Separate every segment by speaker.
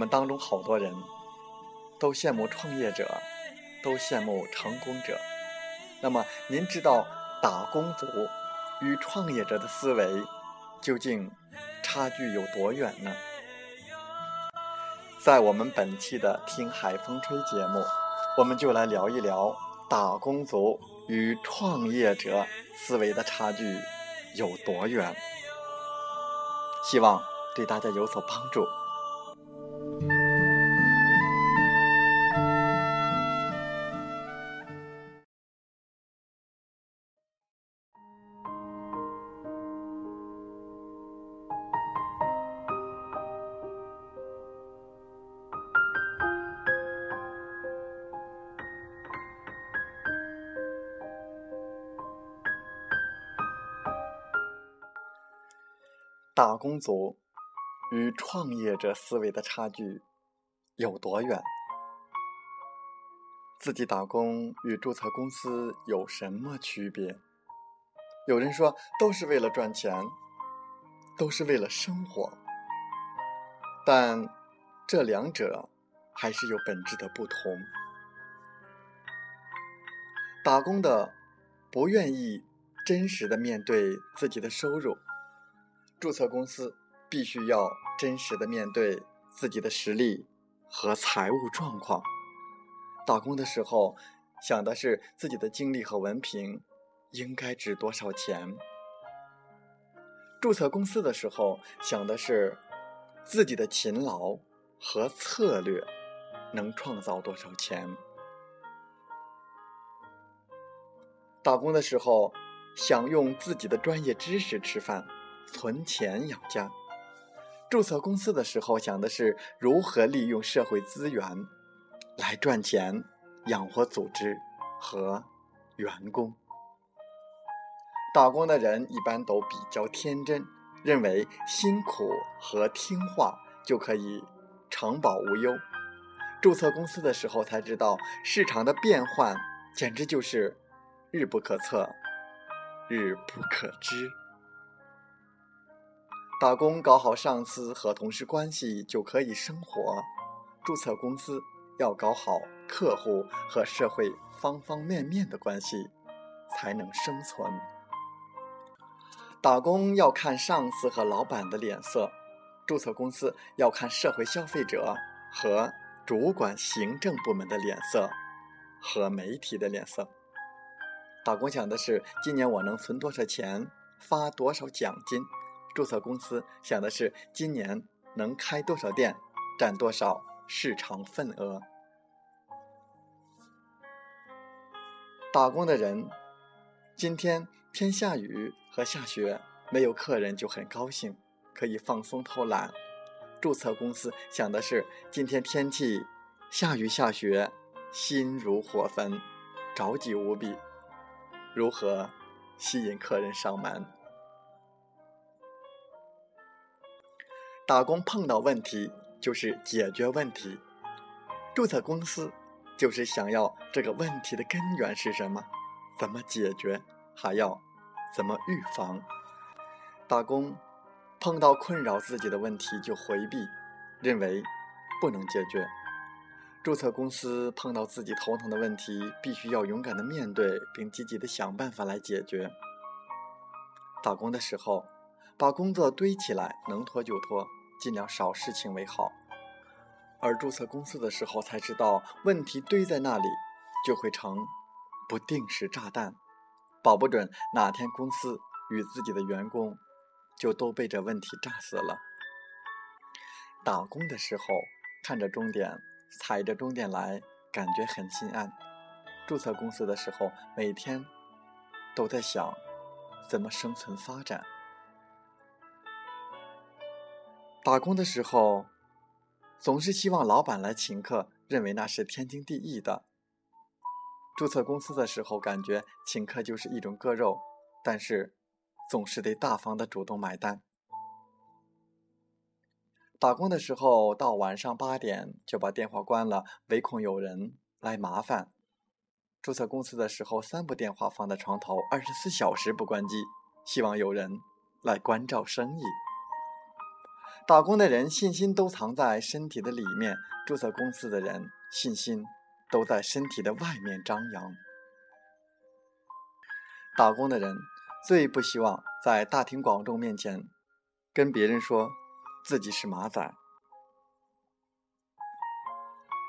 Speaker 1: 我们当中好多人都羡慕创业者，都羡慕成功者。那么，您知道打工族与创业者的思维究竟差距有多远呢？在我们本期的《听海风吹》节目，我们就来聊一聊打工族与创业者思维的差距有多远。希望对大家有所帮助。打工族与创业者思维的差距有多远？自己打工与注册公司有什么区别？有人说都是为了赚钱，都是为了生活，但这两者还是有本质的不同。打工的不愿意真实的面对自己的收入。注册公司必须要真实的面对自己的实力和财务状况。打工的时候想的是自己的经历和文凭应该值多少钱；注册公司的时候想的是自己的勤劳和策略能创造多少钱。打工的时候想用自己的专业知识吃饭。存钱养家，注册公司的时候想的是如何利用社会资源来赚钱养活组织和员工。打工的人一般都比较天真，认为辛苦和听话就可以长保无忧。注册公司的时候才知道，市场的变换简直就是日不可测，日不可知。打工搞好上司和同事关系就可以生活，注册公司要搞好客户和社会方方面面的关系，才能生存。打工要看上司和老板的脸色，注册公司要看社会消费者和主管行政部门的脸色和媒体的脸色。打工想的是今年我能存多少钱，发多少奖金。注册公司想的是今年能开多少店，占多少市场份额。打工的人，今天天下雨和下雪，没有客人就很高兴，可以放松偷懒。注册公司想的是今天天气下雨下雪，心如火焚，着急无比，如何吸引客人上门？打工碰到问题就是解决问题，注册公司就是想要这个问题的根源是什么，怎么解决，还要怎么预防。打工碰到困扰自己的问题就回避，认为不能解决。注册公司碰到自己头疼的问题，必须要勇敢的面对，并积极的想办法来解决。打工的时候，把工作堆起来，能拖就拖，尽量少事情为好。而注册公司的时候，才知道问题堆在那里，就会成不定时炸弹，保不准哪天公司与自己的员工就都被这问题炸死了。打工的时候，看着终点。踩着终点来，感觉很心安。注册公司的时候，每天都在想怎么生存发展。打工的时候，总是希望老板来请客，认为那是天经地义的。注册公司的时候，感觉请客就是一种割肉，但是总是得大方的主动买单。打工的时候，到晚上八点就把电话关了，唯恐有人来麻烦。注册公司的时候，三部电话放在床头，二十四小时不关机，希望有人来关照生意。打工的人信心都藏在身体的里面，注册公司的人信心都在身体的外面张扬。打工的人最不希望在大庭广众面前跟别人说。自己是马仔。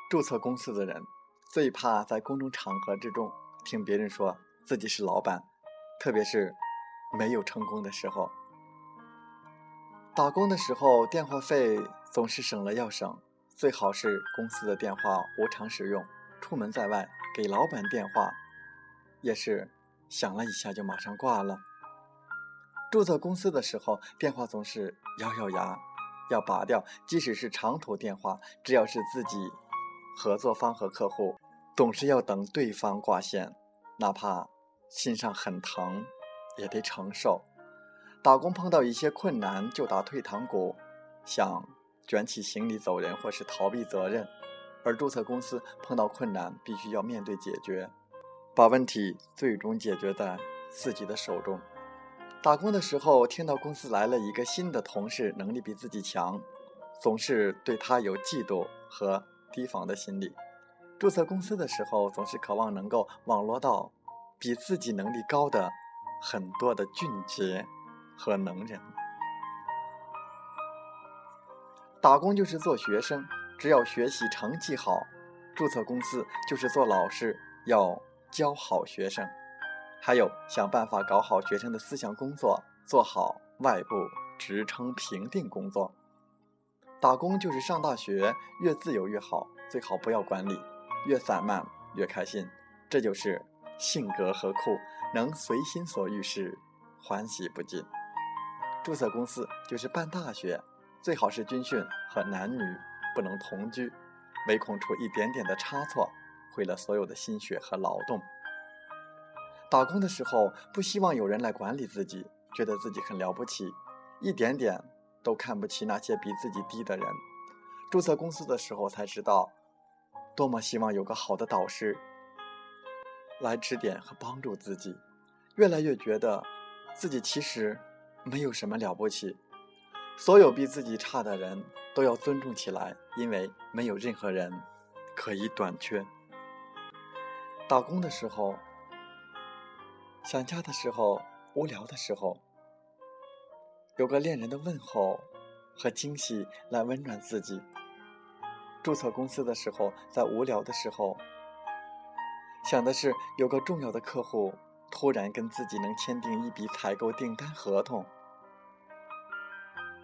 Speaker 1: 注册公司的人最怕在公众场合之中听别人说自己是老板，特别是没有成功的时候。打工的时候电话费总是省了要省，最好是公司的电话无偿使用。出门在外给老板电话，也是响了一下就马上挂了。注册公司的时候电话总是咬咬牙。要拔掉，即使是长途电话，只要是自己合作方和客户，总是要等对方挂线，哪怕心上很疼，也得承受。打工碰到一些困难就打退堂鼓，想卷起行李走人或是逃避责任；而注册公司碰到困难必须要面对解决，把问题最终解决在自己的手中。打工的时候，听到公司来了一个新的同事，能力比自己强，总是对他有嫉妒和提防的心理。注册公司的时候，总是渴望能够网罗到比自己能力高的很多的俊杰和能人。打工就是做学生，只要学习成绩好；注册公司就是做老师，要教好学生。还有想办法搞好学生的思想工作，做好外部职称评定工作。打工就是上大学，越自由越好，最好不要管理，越散漫越开心。这就是性格和酷，能随心所欲时，欢喜不尽。注册公司就是办大学，最好是军训和男女不能同居，唯恐出一点点的差错，毁了所有的心血和劳动。打工的时候，不希望有人来管理自己，觉得自己很了不起，一点点都看不起那些比自己低的人。注册公司的时候才知道，多么希望有个好的导师来指点和帮助自己。越来越觉得自己其实没有什么了不起，所有比自己差的人都要尊重起来，因为没有任何人可以短缺。打工的时候。想家的时候，无聊的时候，有个恋人的问候和惊喜来温暖自己。注册公司的时候，在无聊的时候，想的是有个重要的客户突然跟自己能签订一笔采购订单合同。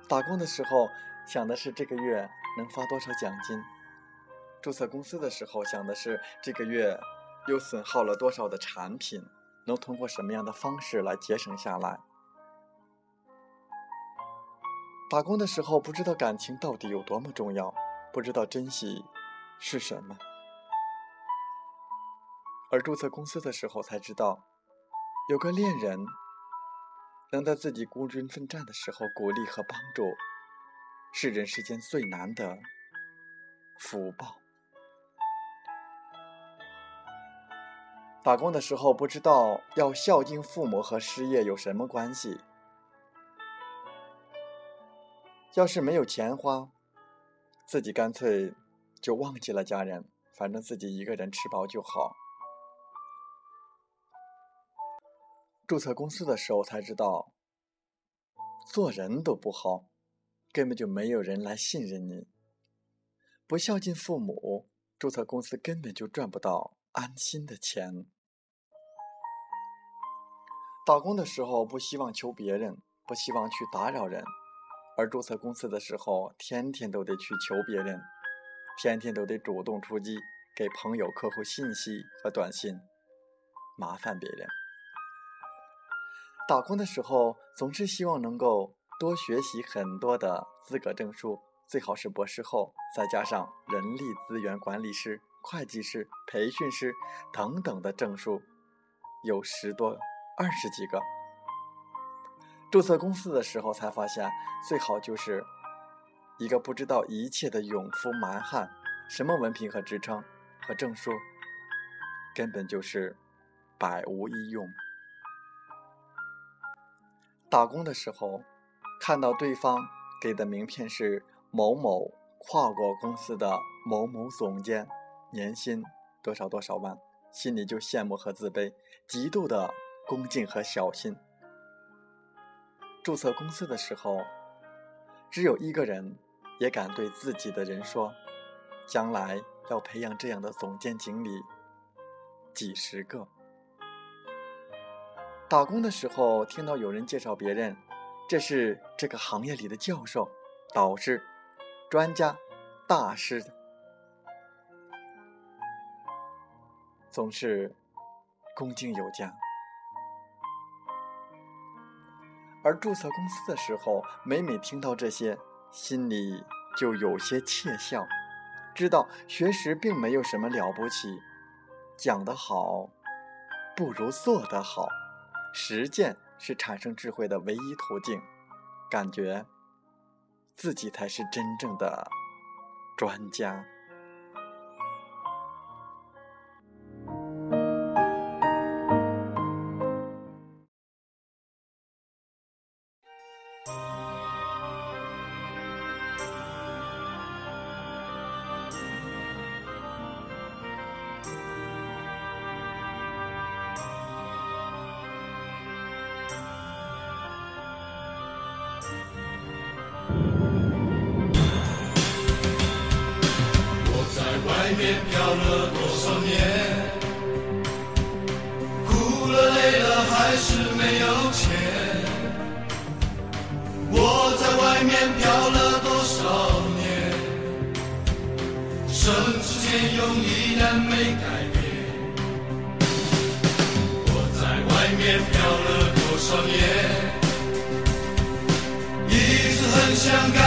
Speaker 1: 打工的时候，想的是这个月能发多少奖金。注册公司的时候，想的是这个月又损耗了多少的产品。能通过什么样的方式来节省下来？打工的时候不知道感情到底有多么重要，不知道珍惜是什么；而注册公司的时候才知道，有个恋人能在自己孤军奋战的时候鼓励和帮助，是人世间最难的福报。打工的时候不知道要孝敬父母和失业有什么关系。要是没有钱花，自己干脆就忘记了家人，反正自己一个人吃饱就好。注册公司的时候才知道，做人都不好，根本就没有人来信任你。不孝敬父母，注册公司根本就赚不到安心的钱。打工的时候不希望求别人，不希望去打扰人，而注册公司的时候，天天都得去求别人，天天都得主动出击，给朋友、客户信息和短信，麻烦别人。打工的时候总是希望能够多学习很多的资格证书。最好是博士后，再加上人力资源管理师、会计师、培训师等等的证书，有十多、二十几个。注册公司的时候才发现，最好就是一个不知道一切的勇夫蛮汉，什么文凭和职称和证书，根本就是百无一用。打工的时候，看到对方给的名片是。某某跨国公司的某某总监，年薪多少多少万，心里就羡慕和自卑，极度的恭敬和小心。注册公司的时候，只有一个人也敢对自己的人说，将来要培养这样的总监经理几十个。打工的时候，听到有人介绍别人，这是这个行业里的教授、导师。专家、大师的总是恭敬有加，而注册公司的时候，每每听到这些，心里就有些窃笑，知道学识并没有什么了不起，讲得好不如做得好，实践是产生智慧的唯一途径，感觉。自己才是真正的专家。
Speaker 2: 边漂了多少年，哭了累了还是没有钱。我在外面漂了多少年，生之间用依然没改变。我在外面漂了多少年，一直很想干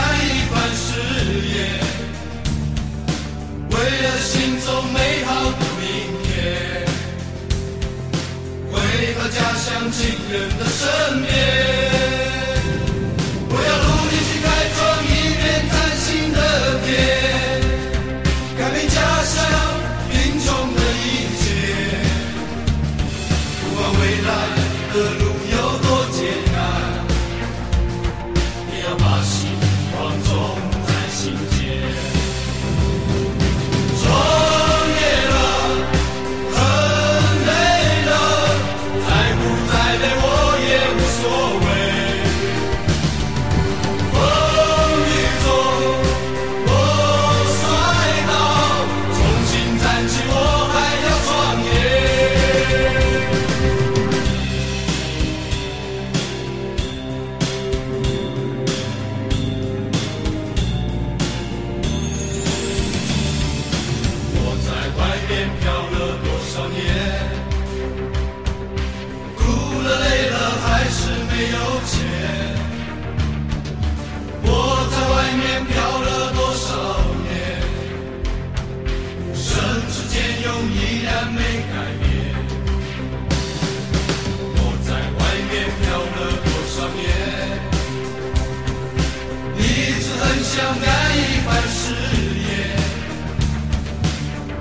Speaker 2: 想干一番事业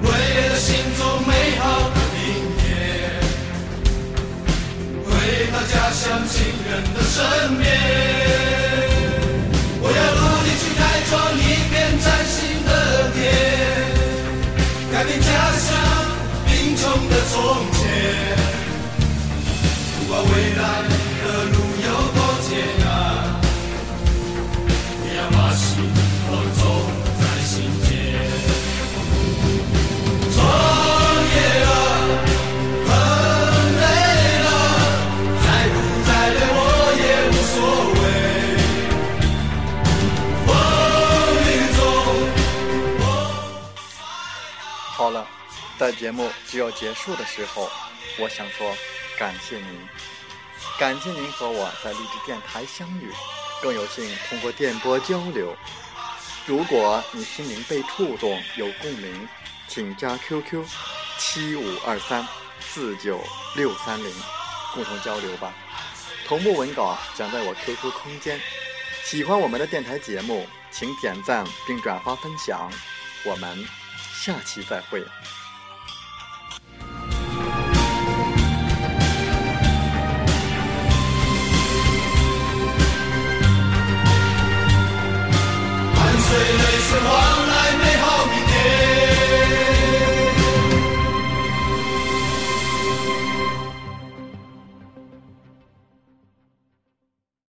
Speaker 2: 为了心中美好的明天回到家乡亲人。
Speaker 1: 节目就要结束的时候，我想说感谢您，感谢您和我在励志电台相遇，更有幸通过电波交流。如果你心灵被触动，有共鸣，请加 QQ 七五二三四九六三零，共同交流吧。同步文稿将在我 QQ 空间。喜欢我们的电台节目，请点赞并转发分享。我们下期再会。We're